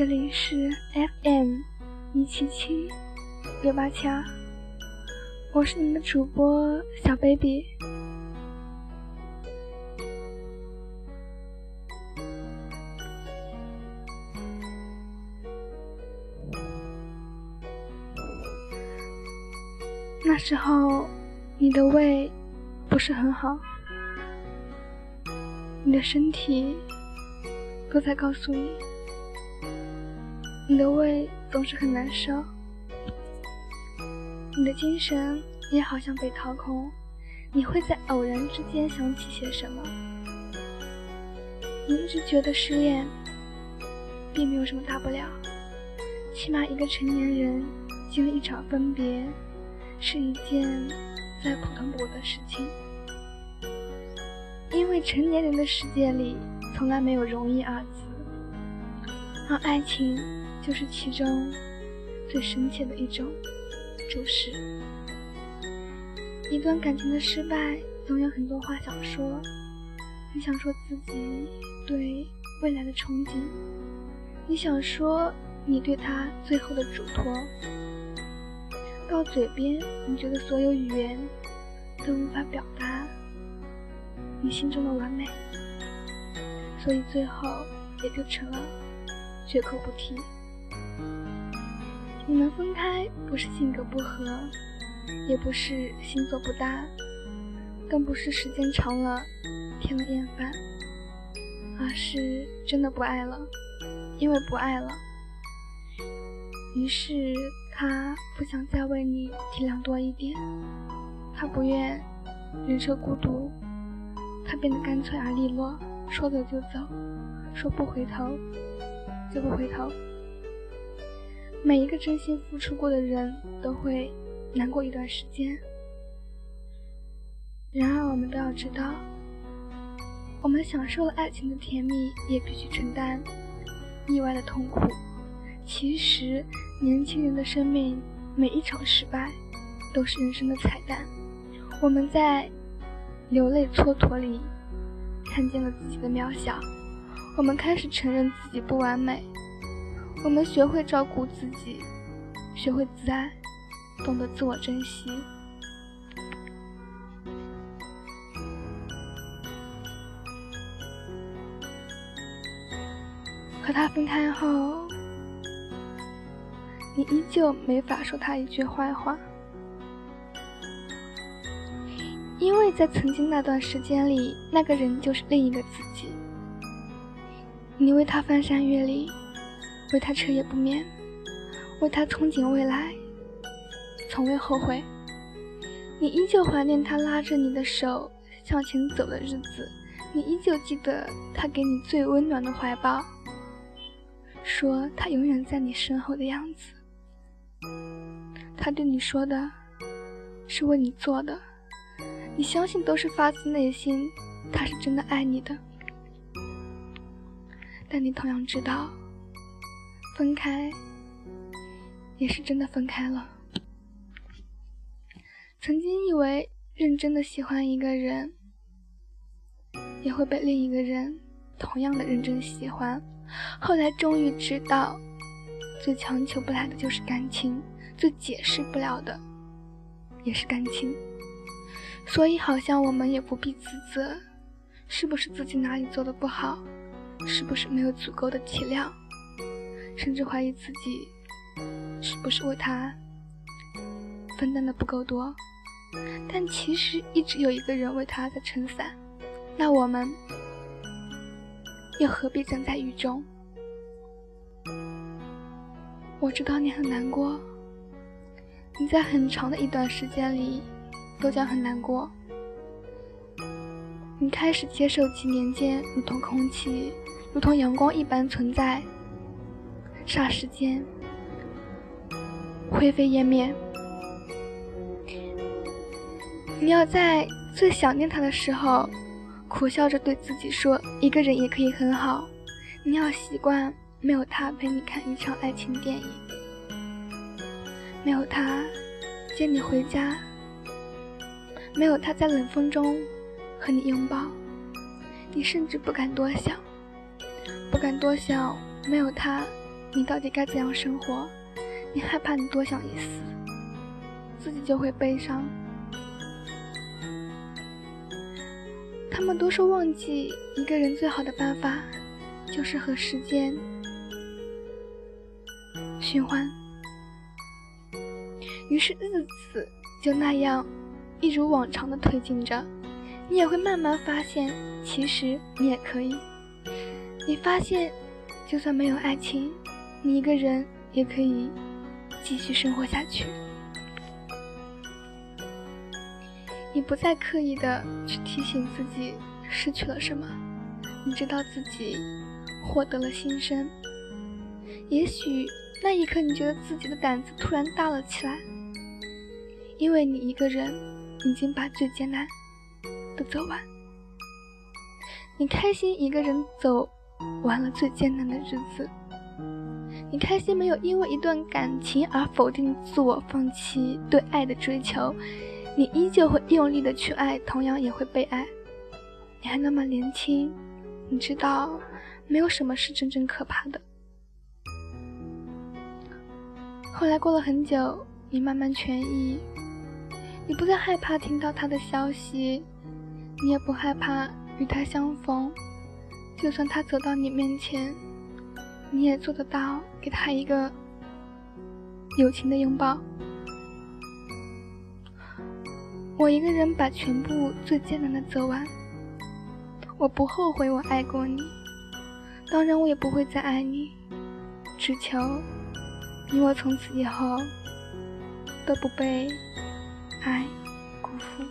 这里是 FM 一七七六八七二，我是你的主播小 baby。那时候，你的胃不是很好，你的身体都在告诉你，你的胃总是很难受，你的精神也好像被掏空，你会在偶然之间想起些什么？你一直觉得失恋并没有什么大不了，起码一个成年人经历一场分别。是一件再普通不过的事情，因为成年人的世界里从来没有容易二字，而爱情就是其中最深切的一种注释。一段感情的失败，总有很多话想说，你想说自己对未来的憧憬，你想说你对他最后的嘱托。到嘴边，你觉得所有语言都无法表达你心中的完美，所以最后也就成了绝口不提。你们分开不是性格不合，也不是星座不搭，更不是时间长了添了厌烦，而是真的不爱了。因为不爱了，于是。他不想再为你体谅多一点，他不愿忍受孤独，他变得干脆而利落，说走就走，说不回头就不回头。每一个真心付出过的人都会难过一段时间，然而我们都要知道，我们享受了爱情的甜蜜，也必须承担意外的痛苦。其实，年轻人的生命，每一场失败，都是人生的彩蛋。我们在流泪蹉跎里，看见了自己的渺小。我们开始承认自己不完美。我们学会照顾自己，学会自爱，懂得自我珍惜。和他分开后。你依旧没法说他一句坏话，因为在曾经那段时间里，那个人就是另一个自己。你为他翻山越岭，为他彻夜不眠，为他憧憬未来，从未后悔。你依旧怀念他拉着你的手向前走的日子，你依旧记得他给你最温暖的怀抱，说他永远在你身后的样子。他对你说的，是为你做的，你相信都是发自内心，他是真的爱你的。但你同样知道，分开也是真的分开了。曾经以为认真的喜欢一个人，也会被另一个人同样的认真喜欢，后来终于知道，最强求不来的就是感情。最解释不了的，也是感情，所以好像我们也不必自责，是不是自己哪里做的不好，是不是没有足够的体谅，甚至怀疑自己是不是为他分担的不够多，但其实一直有一个人为他在撑伞，那我们又何必站在雨中？我知道你很难过。你在很长的一段时间里都将很难过。你开始接受几年间如同空气、如同阳光一般存在，霎时间灰飞烟灭。你要在最想念他的时候，苦笑着对自己说：“一个人也可以很好。”你要习惯没有他陪你看一场爱情电影。没有他接你回家，没有他在冷风中和你拥抱，你甚至不敢多想，不敢多想没有他你到底该怎样生活，你害怕你多想一丝，自己就会悲伤。他们都说忘记一个人最好的办法，就是和时间循环。于是日子就那样一如往常的推进着，你也会慢慢发现，其实你也可以。你发现，就算没有爱情，你一个人也可以继续生活下去。你不再刻意的去提醒自己失去了什么，你知道自己获得了新生。也许那一刻，你觉得自己的胆子突然大了起来，因为你一个人已经把最艰难的走完。你开心一个人走完了最艰难的日子，你开心没有因为一段感情而否定自我，放弃对爱的追求。你依旧会用力的去爱，同样也会被爱。你还那么年轻，你知道，没有什么是真正可怕的。后来过了很久，你慢慢痊愈，你不再害怕听到他的消息，你也不害怕与他相逢。就算他走到你面前，你也做得到给他一个友情的拥抱。我一个人把全部最艰难的走完，我不后悔我爱过你，当然我也不会再爱你，只求你我从此以后都不被爱辜负。